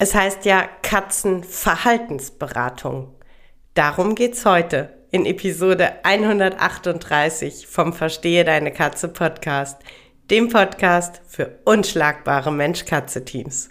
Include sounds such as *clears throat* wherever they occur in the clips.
Es heißt ja Katzenverhaltensberatung. Darum geht's heute in Episode 138 vom Verstehe deine Katze Podcast, dem Podcast für unschlagbare Mensch-Katze-Teams.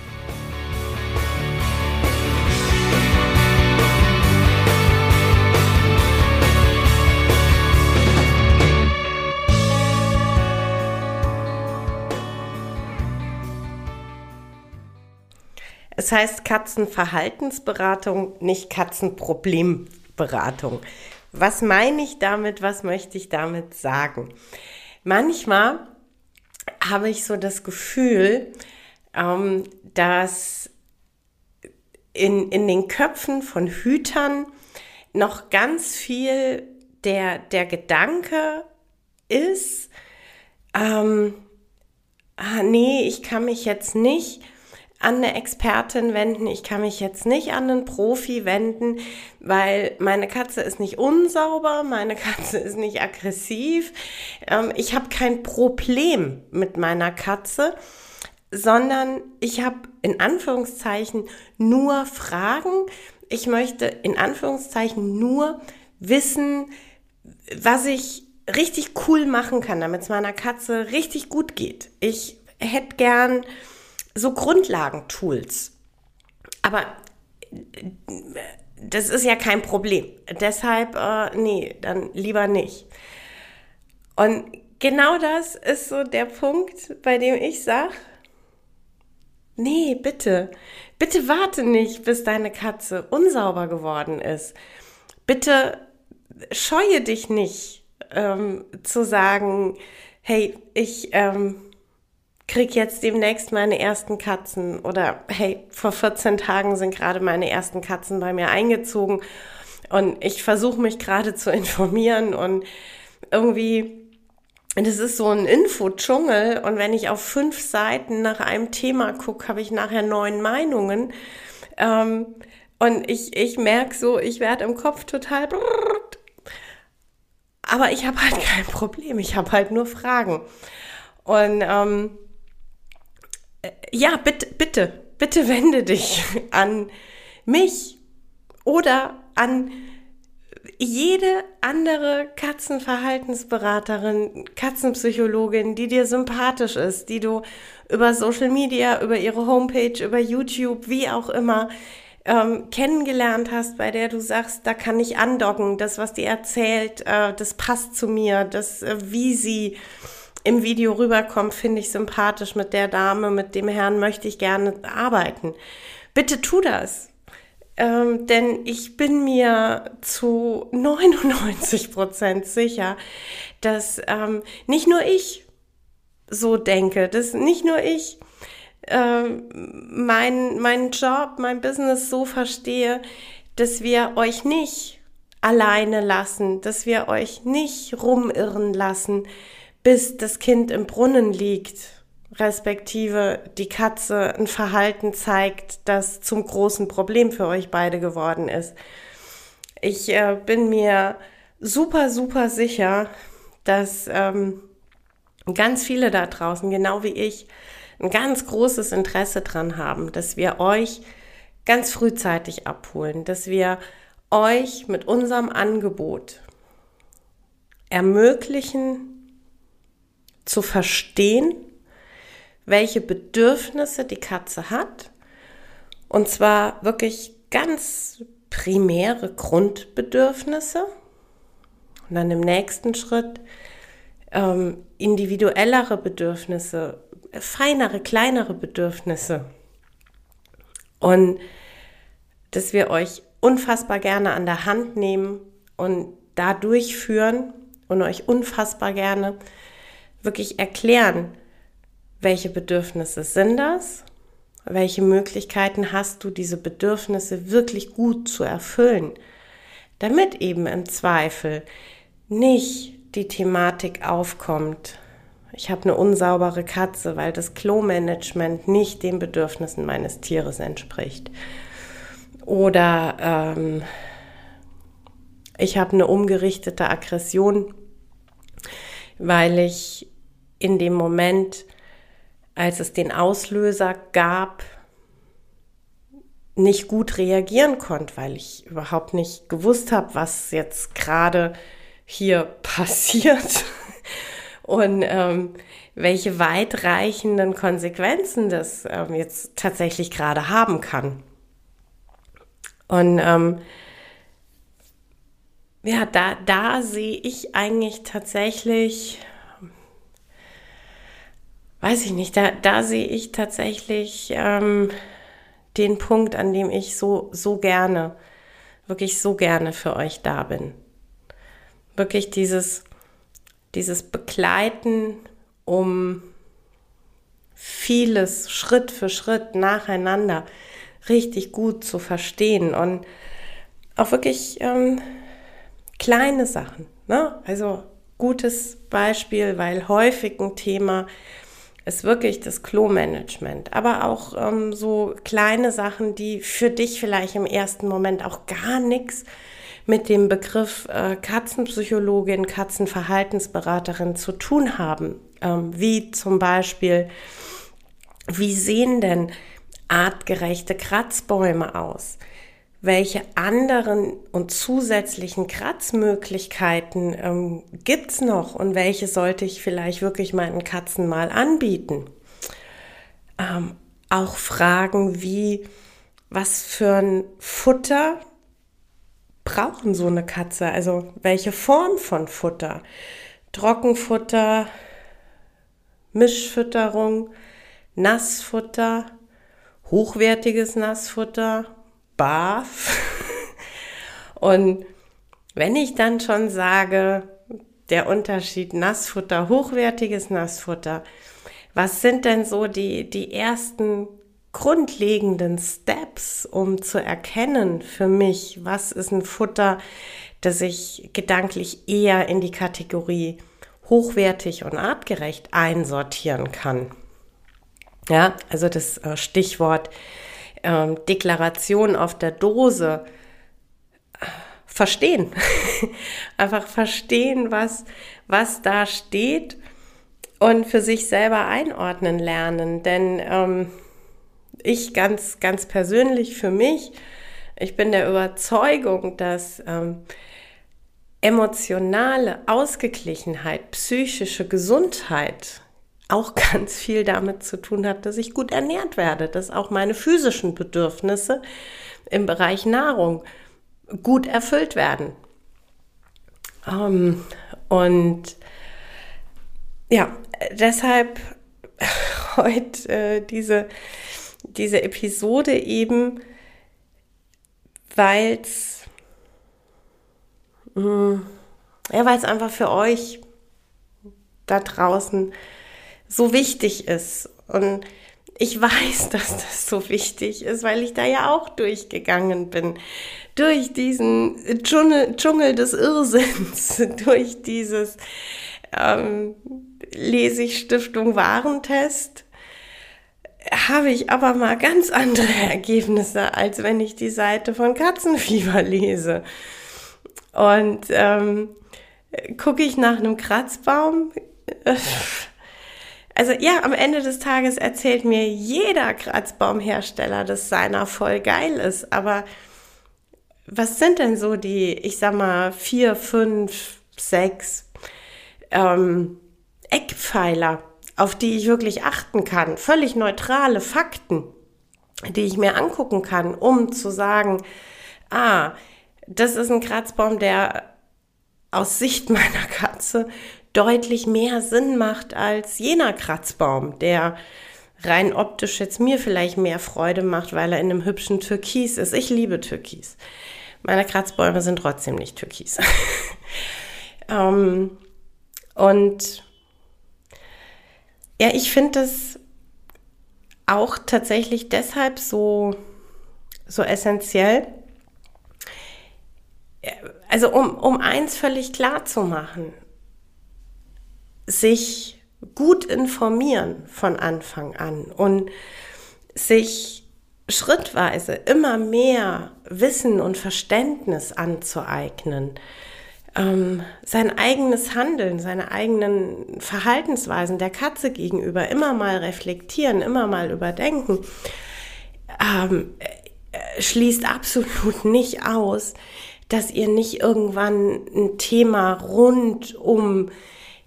Heißt Katzenverhaltensberatung, nicht Katzenproblemberatung. Was meine ich damit? Was möchte ich damit sagen? Manchmal habe ich so das Gefühl, ähm, dass in, in den Köpfen von Hütern noch ganz viel der, der Gedanke ist, ähm, ah, nee, ich kann mich jetzt nicht an eine Expertin wenden, ich kann mich jetzt nicht an einen Profi wenden, weil meine Katze ist nicht unsauber, meine *laughs* Katze ist nicht aggressiv, ähm, ich habe kein Problem mit meiner Katze, sondern ich habe in Anführungszeichen nur Fragen. Ich möchte in Anführungszeichen nur wissen, was ich richtig cool machen kann, damit es meiner Katze richtig gut geht. Ich hätte gern so Grundlagentools. Aber das ist ja kein Problem. Deshalb, äh, nee, dann lieber nicht. Und genau das ist so der Punkt, bei dem ich sage, nee, bitte, bitte warte nicht, bis deine Katze unsauber geworden ist. Bitte scheue dich nicht ähm, zu sagen, hey, ich, ähm, krieg jetzt demnächst meine ersten Katzen. Oder hey, vor 14 Tagen sind gerade meine ersten Katzen bei mir eingezogen. Und ich versuche mich gerade zu informieren. Und irgendwie das ist so ein Info-Dschungel. Und wenn ich auf fünf Seiten nach einem Thema gucke, habe ich nachher neun Meinungen. Ähm, und ich, ich merke so, ich werde im Kopf total aber ich habe halt kein Problem, ich habe halt nur Fragen. Und ähm, ja, bitte, bitte, bitte wende dich an mich oder an jede andere Katzenverhaltensberaterin, Katzenpsychologin, die dir sympathisch ist, die du über Social Media, über ihre Homepage, über YouTube, wie auch immer, ähm, kennengelernt hast, bei der du sagst, da kann ich andocken, das, was die erzählt, äh, das passt zu mir, das, äh, wie sie im Video rüberkommt, finde ich sympathisch mit der Dame, mit dem Herrn möchte ich gerne arbeiten. Bitte tu das. Ähm, denn ich bin mir zu 99 Prozent sicher, dass ähm, nicht nur ich so denke, dass nicht nur ich ähm, mein, meinen Job, mein Business so verstehe, dass wir euch nicht alleine lassen, dass wir euch nicht rumirren lassen, bis das Kind im Brunnen liegt, respektive die Katze ein Verhalten zeigt, das zum großen Problem für euch beide geworden ist. Ich äh, bin mir super, super sicher, dass ähm, ganz viele da draußen, genau wie ich, ein ganz großes Interesse dran haben, dass wir euch ganz frühzeitig abholen, dass wir euch mit unserem Angebot ermöglichen, zu verstehen, welche Bedürfnisse die Katze hat. Und zwar wirklich ganz primäre Grundbedürfnisse. Und dann im nächsten Schritt ähm, individuellere Bedürfnisse, feinere, kleinere Bedürfnisse. Und dass wir euch unfassbar gerne an der Hand nehmen und da durchführen und euch unfassbar gerne wirklich erklären, welche Bedürfnisse sind das, welche Möglichkeiten hast du, diese Bedürfnisse wirklich gut zu erfüllen, damit eben im Zweifel nicht die Thematik aufkommt, ich habe eine unsaubere Katze, weil das Klo-Management nicht den Bedürfnissen meines Tieres entspricht. Oder ähm, ich habe eine umgerichtete Aggression, weil ich in dem Moment, als es den Auslöser gab, nicht gut reagieren konnte, weil ich überhaupt nicht gewusst habe, was jetzt gerade hier *laughs* passiert und ähm, welche weitreichenden Konsequenzen das ähm, jetzt tatsächlich gerade haben kann. Und ähm, ja, da, da sehe ich eigentlich tatsächlich, weiß ich nicht, da, da sehe ich tatsächlich ähm, den Punkt, an dem ich so, so gerne, wirklich so gerne für euch da bin. Wirklich dieses, dieses Begleiten, um vieles Schritt für Schritt nacheinander richtig gut zu verstehen und auch wirklich ähm, kleine Sachen. Ne? Also gutes Beispiel, weil häufig ein Thema ist wirklich das Klo-Management, aber auch ähm, so kleine Sachen, die für dich vielleicht im ersten Moment auch gar nichts mit dem Begriff äh, Katzenpsychologin, Katzenverhaltensberaterin zu tun haben, ähm, wie zum Beispiel, wie sehen denn artgerechte Kratzbäume aus? Welche anderen und zusätzlichen Kratzmöglichkeiten ähm, es noch und welche sollte ich vielleicht wirklich meinen Katzen mal anbieten? Ähm, auch Fragen wie, was für ein Futter brauchen so eine Katze? Also welche Form von Futter? Trockenfutter, Mischfütterung, Nassfutter, hochwertiges Nassfutter, Barf. Und wenn ich dann schon sage, der Unterschied Nassfutter, hochwertiges Nassfutter, was sind denn so die, die ersten grundlegenden Steps, um zu erkennen für mich, was ist ein Futter, das ich gedanklich eher in die Kategorie hochwertig und artgerecht einsortieren kann. Ja, also das äh, Stichwort äh, Deklaration auf der Dose verstehen. *laughs* Einfach verstehen, was, was da steht und für sich selber einordnen lernen. Denn ähm, ich ganz, ganz persönlich für mich, ich bin der Überzeugung, dass ähm, emotionale Ausgeglichenheit, psychische Gesundheit auch *laughs* ganz viel damit zu tun hat, dass ich gut ernährt werde, dass auch meine physischen Bedürfnisse im Bereich Nahrung gut erfüllt werden. Ähm, und ja, deshalb *laughs* heute äh, diese diese Episode eben, weil es hm, ja, weil es einfach für euch da draußen so wichtig ist. Und ich weiß, *laughs* dass das so wichtig ist, weil ich da ja auch durchgegangen bin. Durch diesen Dschungel, des Irrsinns, *laughs* durch dieses ähm, Lese ich Stiftung Warentest habe ich aber mal ganz andere *laughs* Ergebnisse, als wenn ich die Seite von Katzenfieber lese. Und ähm, gucke ich nach einem Kratzbaum. Also ja, am Ende des Tages erzählt mir jeder Kratzbaumhersteller, dass seiner voll geil ist. Aber was sind denn so die, ich sag mal, vier, fünf, sechs ähm, Eckpfeiler, auf die ich wirklich achten kann, völlig neutrale Fakten, die ich mir angucken kann, um zu sagen, ah, das ist ein Kratzbaum, der aus Sicht meiner Katze deutlich mehr Sinn macht als jener Kratzbaum, der rein optisch jetzt mir vielleicht mehr Freude macht, weil er in einem hübschen Türkis ist. Ich liebe Türkis. Meine Kratzbäume sind trotzdem nicht Türkis. *laughs* ähm, und ja, ich finde das auch tatsächlich deshalb so, so essentiell. Also um, um eins völlig klar zu machen, sich gut informieren von Anfang an und sich schrittweise immer mehr Wissen und Verständnis anzueignen, ähm, sein eigenes Handeln, seine eigenen Verhaltensweisen der Katze gegenüber immer mal reflektieren, immer mal überdenken, ähm, äh, schließt absolut nicht aus, dass ihr nicht irgendwann ein Thema rund um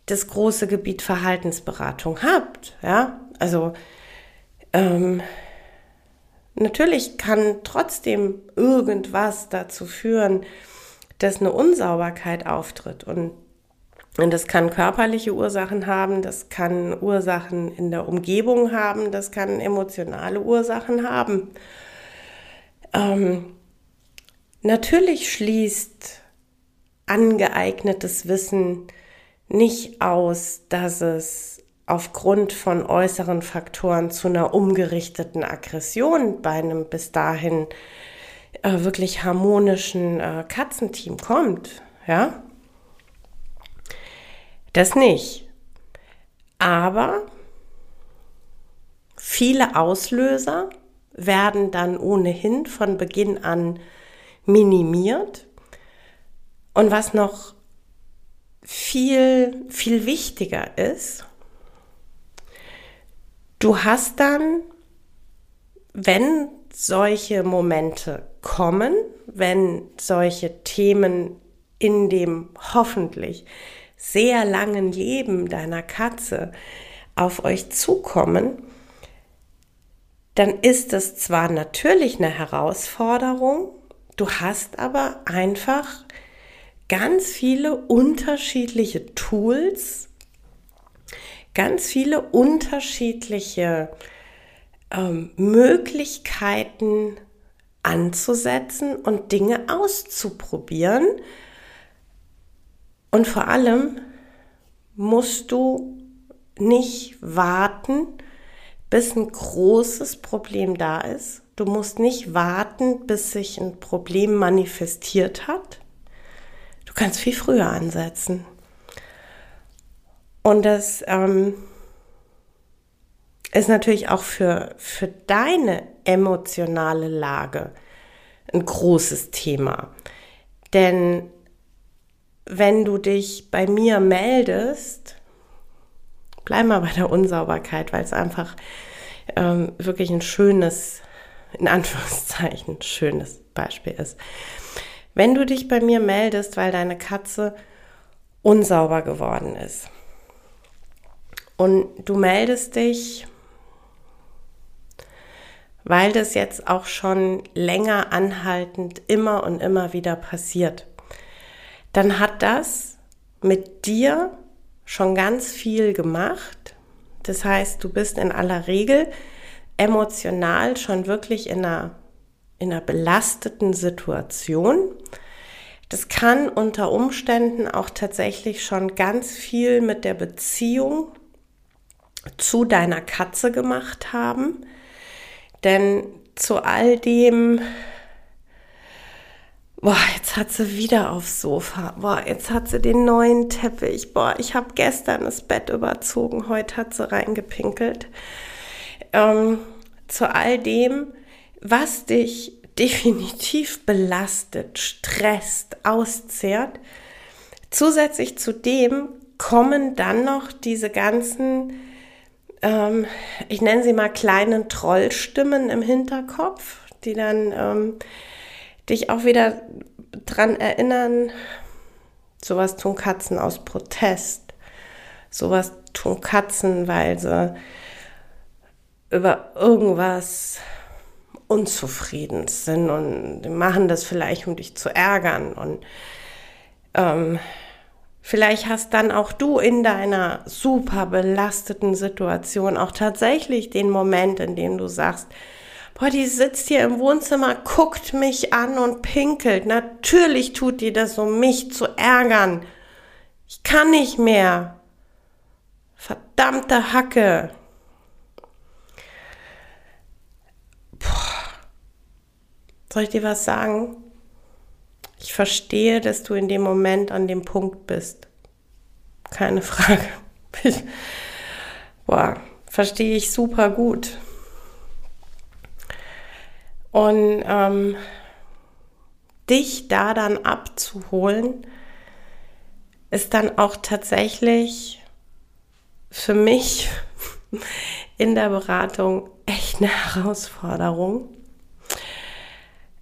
das große Gebiet Verhaltensberatung habt. Ja, also ähm, natürlich kann trotzdem irgendwas dazu führen, dass eine Unsauberkeit auftritt und und das kann körperliche Ursachen haben, das kann Ursachen in der Umgebung haben, das kann emotionale Ursachen haben. Ähm, natürlich schließt angeeignetes Wissen nicht aus, dass es aufgrund von äußeren Faktoren zu einer umgerichteten Aggression bei einem bis dahin äh, wirklich harmonischen äh, Katzenteam kommt. Ja, das nicht. Aber viele Auslöser werden dann ohnehin von Beginn an minimiert. Und was noch viel, viel wichtiger ist, du hast dann, wenn solche Momente kommen, wenn solche Themen in dem hoffentlich sehr langen Leben deiner Katze auf euch zukommen, dann ist es zwar natürlich eine Herausforderung, du hast aber einfach ganz viele unterschiedliche Tools, ganz viele unterschiedliche ähm, Möglichkeiten anzusetzen und Dinge auszuprobieren. Und vor allem musst du nicht warten, bis ein großes Problem da ist. Du musst nicht warten, bis sich ein Problem manifestiert hat, Du kannst viel früher ansetzen. Und das ähm, ist natürlich auch für, für deine emotionale Lage ein großes Thema. Denn wenn du dich bei mir meldest, bleib mal bei der Unsauberkeit, weil es einfach ähm, wirklich ein schönes, in Anführungszeichen, schönes Beispiel ist. Wenn du dich bei mir meldest, weil deine Katze unsauber geworden ist und du meldest dich, weil das jetzt auch schon länger anhaltend immer und immer wieder passiert, dann hat das mit dir schon ganz viel gemacht. Das heißt, du bist in aller Regel emotional schon wirklich in einer in einer belasteten Situation. Das kann unter Umständen auch tatsächlich schon ganz viel mit der Beziehung zu deiner Katze gemacht haben. Denn zu all dem, boah, jetzt hat sie wieder aufs Sofa, boah, jetzt hat sie den neuen Teppich, boah, ich habe gestern das Bett überzogen, heute hat sie reingepinkelt. Ähm, zu all dem was dich definitiv belastet, stresst, auszehrt. Zusätzlich zu dem kommen dann noch diese ganzen, ähm, ich nenne sie mal kleinen Trollstimmen im Hinterkopf, die dann ähm, dich auch wieder dran erinnern, sowas tun Katzen aus Protest, sowas tun Katzen, weil sie über irgendwas unzufrieden sind und machen das vielleicht, um dich zu ärgern. Und ähm, Vielleicht hast dann auch du in deiner super belasteten Situation auch tatsächlich den Moment, in dem du sagst, boah, die sitzt hier im Wohnzimmer, guckt mich an und pinkelt. Natürlich tut die das, um mich zu ärgern. Ich kann nicht mehr. Verdammte Hacke. Soll ich dir was sagen? Ich verstehe, dass du in dem Moment an dem Punkt bist. Keine Frage. boah, verstehe ich super gut. Und ähm, dich da dann abzuholen, ist dann auch tatsächlich für mich *laughs* in der Beratung echt eine Herausforderung.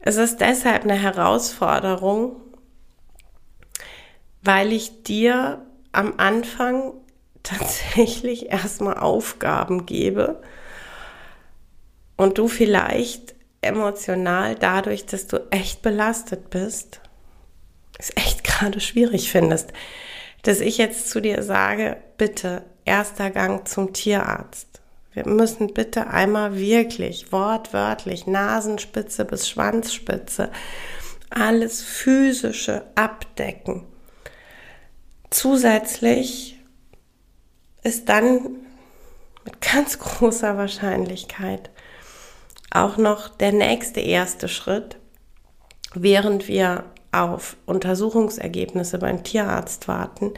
Es ist deshalb eine Herausforderung, weil ich dir am Anfang *laughs* tatsächlich erstmal Aufgaben gebe und du vielleicht emotional dadurch, dass du echt belastet bist, es echt *laughs* gerade schwierig findest, dass ich jetzt zu dir sage, bitte erster Gang zum Tierarzt. Wir müssen bitte einmal wirklich wortwörtlich Nasenspitze bis Schwanzspitze alles physische abdecken. Zusätzlich ist dann mit ganz großer Wahrscheinlichkeit auch noch der nächste erste Schritt, während wir auf Untersuchungsergebnisse beim Tierarzt warten,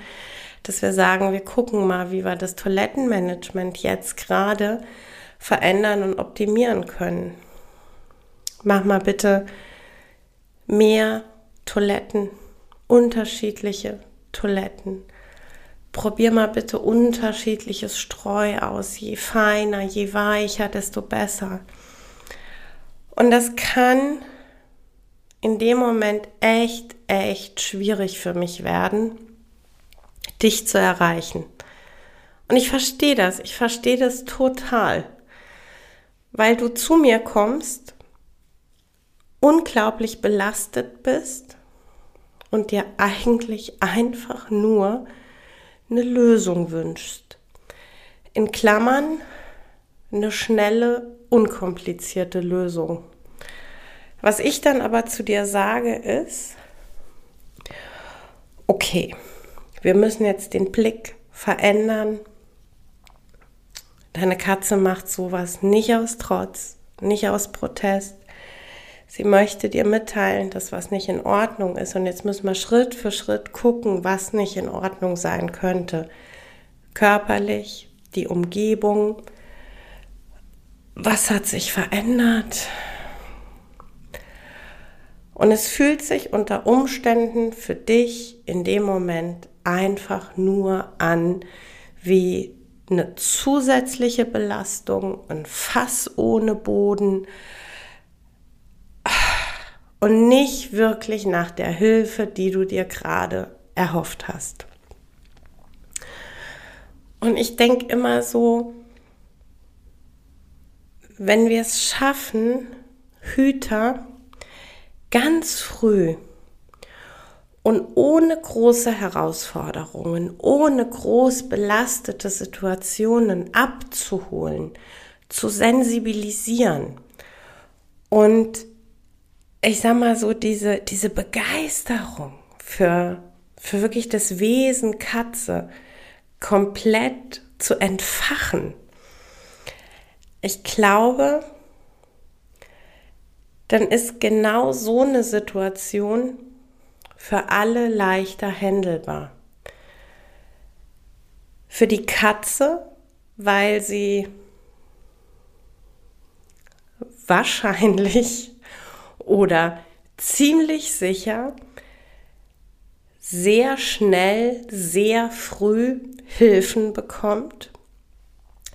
dass wir sagen, wir gucken mal, wie wir das Toilettenmanagement jetzt gerade verändern und optimieren können. Mach mal bitte mehr Toiletten, unterschiedliche Toiletten. Probier mal bitte unterschiedliches Streu aus. Je feiner, je weicher, desto besser. Und das kann in dem Moment echt, echt schwierig für mich werden, dich zu erreichen. Und ich verstehe das, ich verstehe das total, weil du zu mir kommst, unglaublich belastet bist und dir eigentlich einfach nur eine Lösung wünschst. In Klammern eine schnelle, unkomplizierte Lösung. Was ich dann aber zu dir sage ist, okay, wir müssen jetzt den Blick verändern. Deine Katze macht sowas nicht aus Trotz, nicht aus Protest. Sie möchte dir mitteilen, dass was nicht in Ordnung ist. Und jetzt müssen wir Schritt für Schritt gucken, was nicht in Ordnung sein könnte. Körperlich, die Umgebung. Was hat sich verändert? Und es fühlt sich unter Umständen für dich in dem Moment einfach nur an wie eine zusätzliche Belastung, ein Fass ohne Boden und nicht wirklich nach der Hilfe, die du dir gerade erhofft hast. Und ich denke immer so, wenn wir es schaffen, Hüter ganz früh und ohne große Herausforderungen, ohne groß belastete Situationen abzuholen, zu sensibilisieren und ich sag mal so, diese, diese Begeisterung für, für wirklich das Wesen Katze komplett zu entfachen. Ich glaube, dann ist genau so eine Situation für alle leichter händelbar. Für die Katze, weil sie wahrscheinlich oder ziemlich sicher sehr schnell, sehr früh Hilfen bekommt.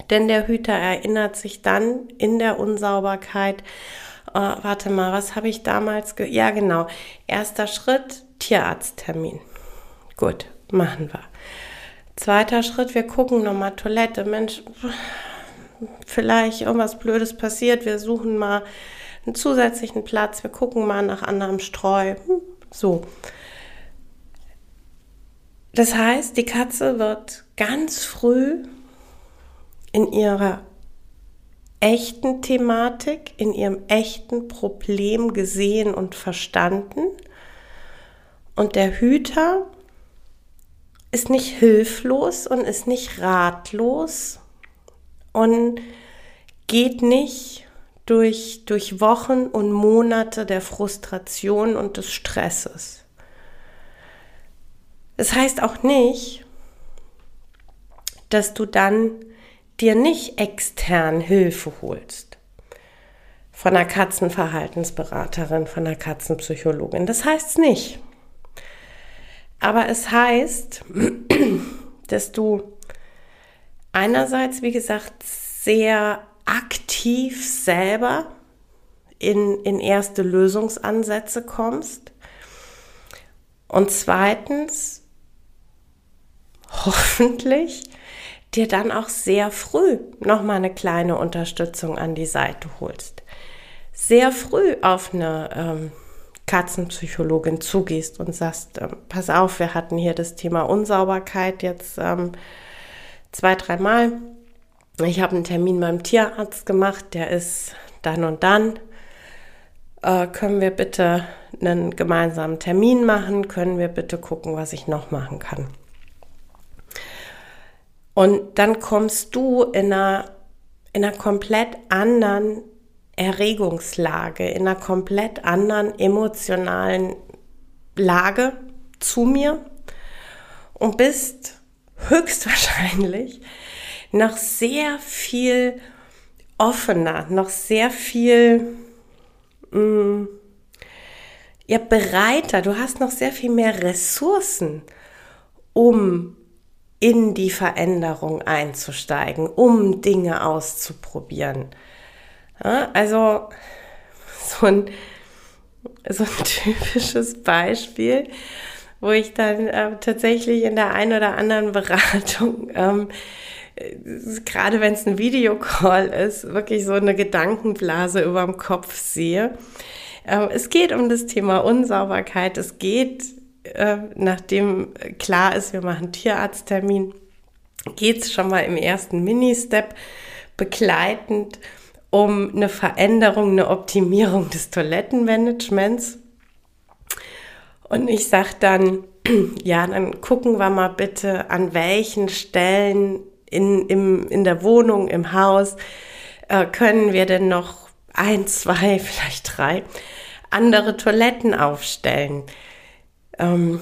Denn der Hüter erinnert sich dann in der Unsauberkeit, äh, warte mal, was habe ich damals, ge ja genau, erster Schritt, Tierarzttermin. Gut, machen wir. Zweiter Schritt, wir gucken nochmal Toilette. Mensch, vielleicht irgendwas Blödes passiert. Wir suchen mal einen zusätzlichen Platz. Wir gucken mal nach anderem Streu. Hm, so. Das heißt, die Katze wird ganz früh in ihrer echten Thematik, in ihrem echten Problem gesehen und verstanden. Und der Hüter ist nicht hilflos und ist nicht ratlos und geht nicht durch, durch Wochen und Monate der Frustration und des Stresses. Es das heißt auch nicht, dass du dann dir nicht extern Hilfe holst. Von einer Katzenverhaltensberaterin, von einer Katzenpsychologin. Das heißt es nicht. Aber es heißt, *clears throat* dass du einerseits, wie gesagt, sehr aktiv selber in, in erste Lösungsansätze kommst. Und zweitens, hoffentlich, dir dann auch sehr früh nochmal eine kleine Unterstützung an die Seite holst. Sehr früh auf eine ähm, Katzenpsychologin zugehst und sagst, ähm, pass auf, wir hatten hier das Thema Unsauberkeit jetzt ähm, zwei, dreimal. Ich habe einen Termin beim Tierarzt gemacht, der ist dann und dann. Äh, können wir bitte einen gemeinsamen Termin machen? Können wir bitte gucken, was ich noch machen kann? Und dann kommst du in einer, in einer komplett anderen Erregungslage, in einer komplett anderen emotionalen Lage zu mir und bist höchstwahrscheinlich noch sehr viel offener, noch sehr viel mh, mm, ja, bereiter. Du hast noch sehr viel mehr Ressourcen, um in die Veränderung einzusteigen, um Dinge auszuprobieren. Ja, also so ein, so ein *laughs* typisches Beispiel, wo ich dann äh, tatsächlich in der einen oder anderen *laughs* Beratung, ähm, gerade wenn es ein Videocall ist, wirklich so eine Gedankenblase über dem Kopf sehe. Ähm, es geht um das Thema Unsauberkeit. Es geht, äh, nachdem klar ist, wir machen Tierarzttermin, geht es schon mal im ersten Mini-Step begleitend um eine Veränderung, eine Optimierung des Toilettenmanagements. Und ich sage dann, *clears throat* ja, dann gucken wir mal bitte, an welchen Stellen in, im, in der Wohnung, im Haus, äh, können wir denn noch ein, zwei, *laughs* vielleicht drei andere Toiletten aufstellen. Ähm,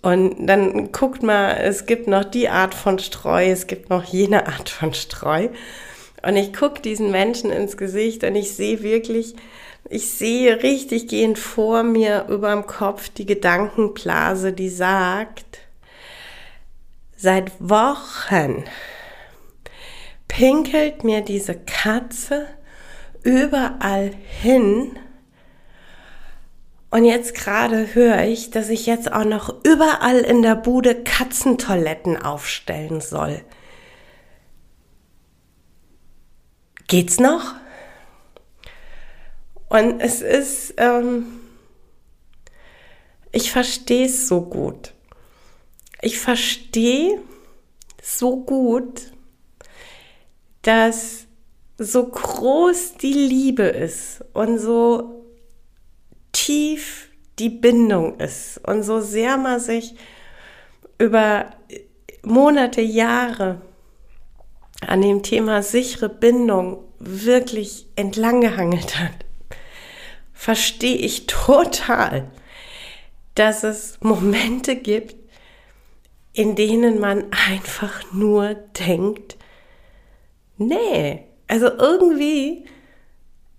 und dann guckt mal, es gibt noch die Art von Streu, es gibt noch jene Art von Streu. Und ich gucke diesen Menschen ins Gesicht und ich sehe wirklich, ich sehe richtig gehend vor mir über dem Kopf die Gedankenblase, die sagt, seit Wochen pinkelt mir diese Katze überall hin. Und jetzt gerade höre ich, dass ich jetzt auch noch überall in der Bude Katzentoiletten aufstellen soll. Geht's noch? Und es ist, ähm, ich verstehe es so gut. Ich verstehe so gut, dass so groß die Liebe ist und so tief die Bindung ist und so sehr man sich über Monate, Jahre an dem Thema sichere Bindung wirklich entlanggehangelt hat, verstehe ich total, dass es Momente gibt, in denen man einfach nur denkt, nee, also irgendwie,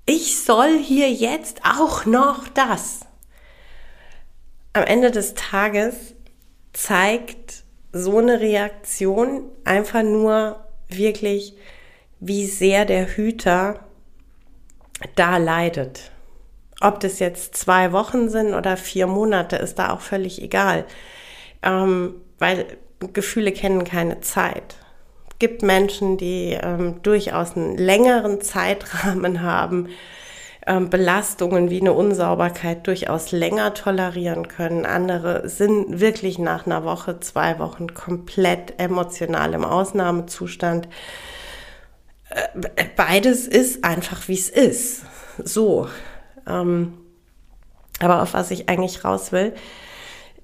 ich soll hier jetzt auch noch das. Am Ende des Tages zeigt so eine Reaktion einfach nur wirklich, wie sehr der Hüter da leidet. Ob das jetzt zwei Wochen sind oder vier Monate, ist da auch völlig egal. Ähm, weil Gefühle kennen keine Zeit. Es gibt Menschen, die ähm, durchaus einen längeren Zeitrahmen *laughs* haben, ähm, Belastungen wie eine Unsauberkeit durchaus länger tolerieren können. Andere sind wirklich nach einer Woche, zwei Wochen komplett emotional im Ausnahmezustand. Äh, beides ist einfach, wie es ist. So. Ähm, aber auf was ich eigentlich raus will,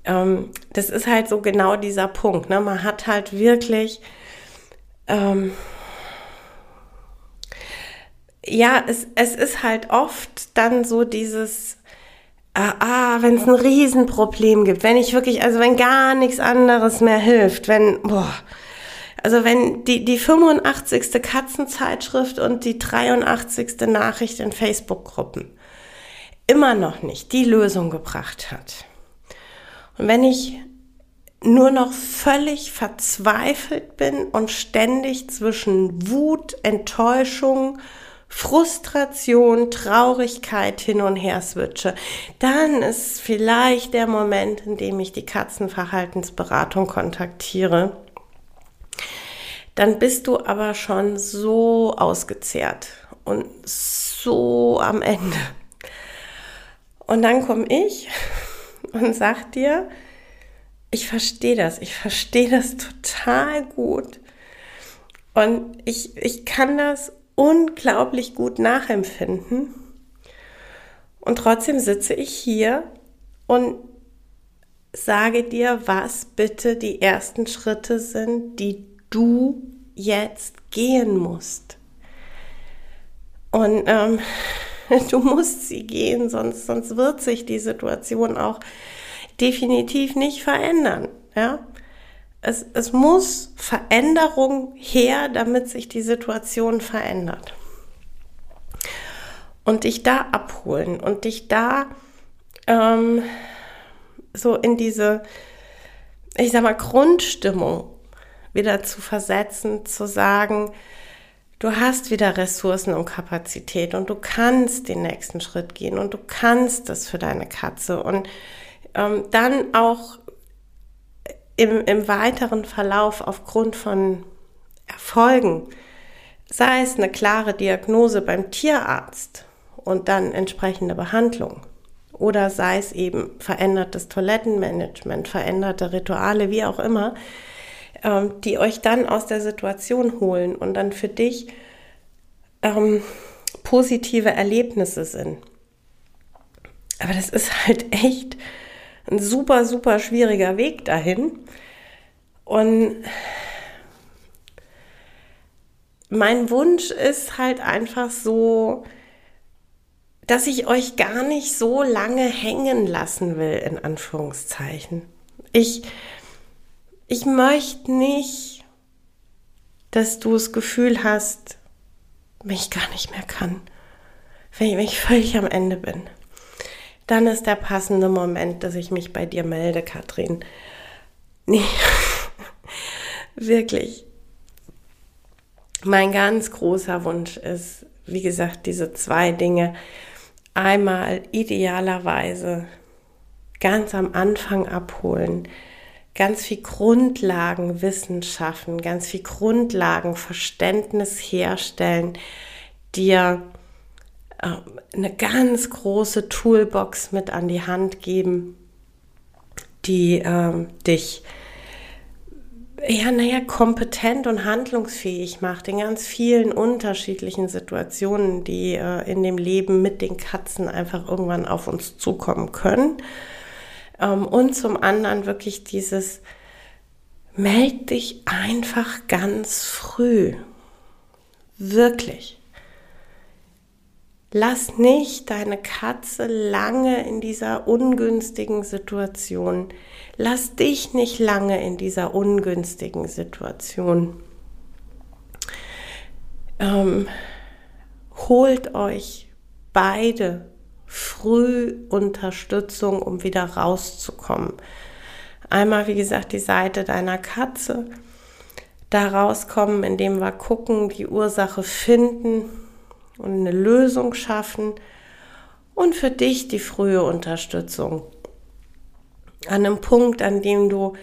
ähm, das ist halt so genau dieser Punkt. Ne? Man hat halt wirklich, ähm, ja, es, es ist halt oft dann so dieses, ah, ah wenn es ein Riesenproblem gibt, wenn ich wirklich, also wenn gar nichts anderes mehr hilft, wenn, boah, also wenn die, die 85. Katzenzeitschrift und die 83. Nachricht in Facebook-Gruppen immer noch nicht die Lösung gebracht hat. Und wenn ich nur noch völlig verzweifelt bin und ständig zwischen Wut, Enttäuschung, Frustration, Traurigkeit hin und her switche, dann ist vielleicht der Moment, in dem ich die Katzenverhaltensberatung kontaktiere. Dann bist du aber schon so ausgezehrt und so am Ende. Und dann komme ich *laughs* und sag dir, ich verstehe das, ich verstehe das total gut. Und ich, ich kann das unglaublich gut nachempfinden. Und trotzdem sitze ich hier und sage dir, was bitte die ersten Schritte sind, die du jetzt gehen musst. Und ähm, *laughs* du musst sie gehen, sonst, sonst wird sich die Situation auch definitiv nicht verändern. Ja? Es, es muss Veränderung her, damit sich die Situation verändert. Und dich da abholen und dich da ähm, so in diese, ich sag mal, Grundstimmung wieder zu versetzen, zu sagen, du hast wieder Ressourcen und Kapazität und du kannst den nächsten Schritt gehen und du kannst das für deine Katze und ähm, dann auch im, im weiteren Verlauf aufgrund von Erfolgen, sei es eine klare Diagnose beim Tierarzt und dann entsprechende Behandlung oder sei es eben verändertes Toilettenmanagement, veränderte Rituale, wie auch immer, ähm, die euch dann aus der Situation holen und dann für dich ähm, positive Erlebnisse sind. Aber das ist halt echt ein super, super schwieriger Weg dahin. Und mein Wunsch ist halt einfach so, dass ich euch gar nicht so lange hängen lassen will, in Anführungszeichen. Ich, ich möchte nicht, dass du das Gefühl hast, wenn ich gar nicht mehr kann, wenn ich, wenn ich völlig am Ende bin dann ist der passende Moment, dass ich mich bei dir melde, Katrin. Nee, *laughs* wirklich. Mein ganz großer Wunsch ist, wie gesagt, diese zwei Dinge. Einmal idealerweise ganz am Anfang abholen, ganz viel Grundlagenwissen schaffen, ganz viel Grundlagenverständnis herstellen, dir eine ganz große Toolbox mit an die Hand geben, die ähm, dich ja, naja, kompetent und handlungsfähig macht in ganz vielen unterschiedlichen Situationen, die äh, in dem Leben mit den Katzen einfach irgendwann auf uns zukommen können. Ähm, und zum anderen wirklich dieses, meld dich einfach ganz früh. Wirklich. Lass nicht deine Katze lange in dieser ungünstigen Situation. Lass dich nicht lange in dieser ungünstigen Situation. Ähm, holt euch beide früh Unterstützung, um wieder rauszukommen. Einmal, wie gesagt, die Seite deiner Katze. Da rauskommen, indem wir gucken, die Ursache finden und eine Lösung schaffen und für dich die frühe Unterstützung. An einem Punkt, an dem du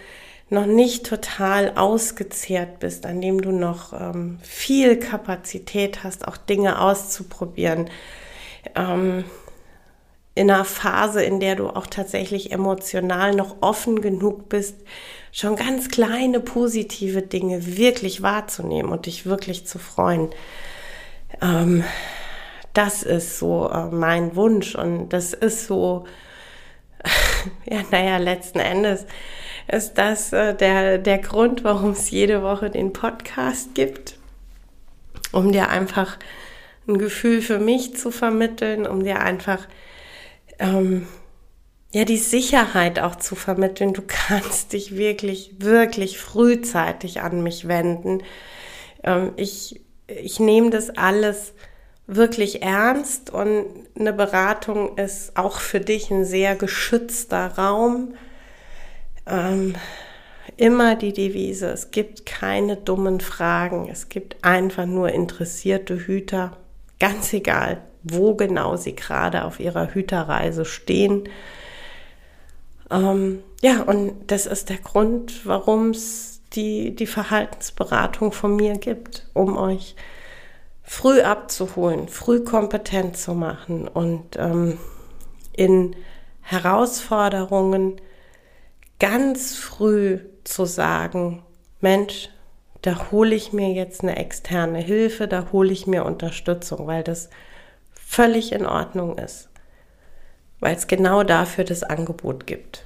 noch nicht total ausgezehrt bist, an dem du noch ähm, viel Kapazität hast, auch Dinge auszuprobieren, ähm, in einer Phase, in der du auch tatsächlich emotional noch offen genug bist, schon ganz kleine positive Dinge wirklich wahrzunehmen und dich wirklich zu freuen. Ähm, das ist so äh, mein Wunsch und das ist so, *laughs* ja, naja, letzten Endes ist das äh, der, der Grund, warum es jede Woche den Podcast gibt, um dir einfach ein Gefühl für mich zu vermitteln, um dir einfach ähm, ja die Sicherheit auch zu vermitteln. Du kannst dich wirklich, wirklich frühzeitig an mich wenden. Ähm, ich ich nehme das alles wirklich ernst und eine Beratung ist auch für dich ein sehr geschützter Raum. Ähm, immer die Devise, es gibt keine dummen Fragen, es gibt einfach nur interessierte Hüter, ganz egal, wo genau sie gerade auf ihrer Hüterreise stehen. Ähm, ja, und das ist der Grund, warum es die, die Verhaltensberatung von mir gibt, um euch früh abzuholen, früh kompetent zu machen und ähm, in Herausforderungen ganz früh zu sagen, Mensch, da hole ich mir jetzt eine externe Hilfe, da hole ich mir Unterstützung, weil das völlig in Ordnung ist, weil es genau dafür das Angebot gibt.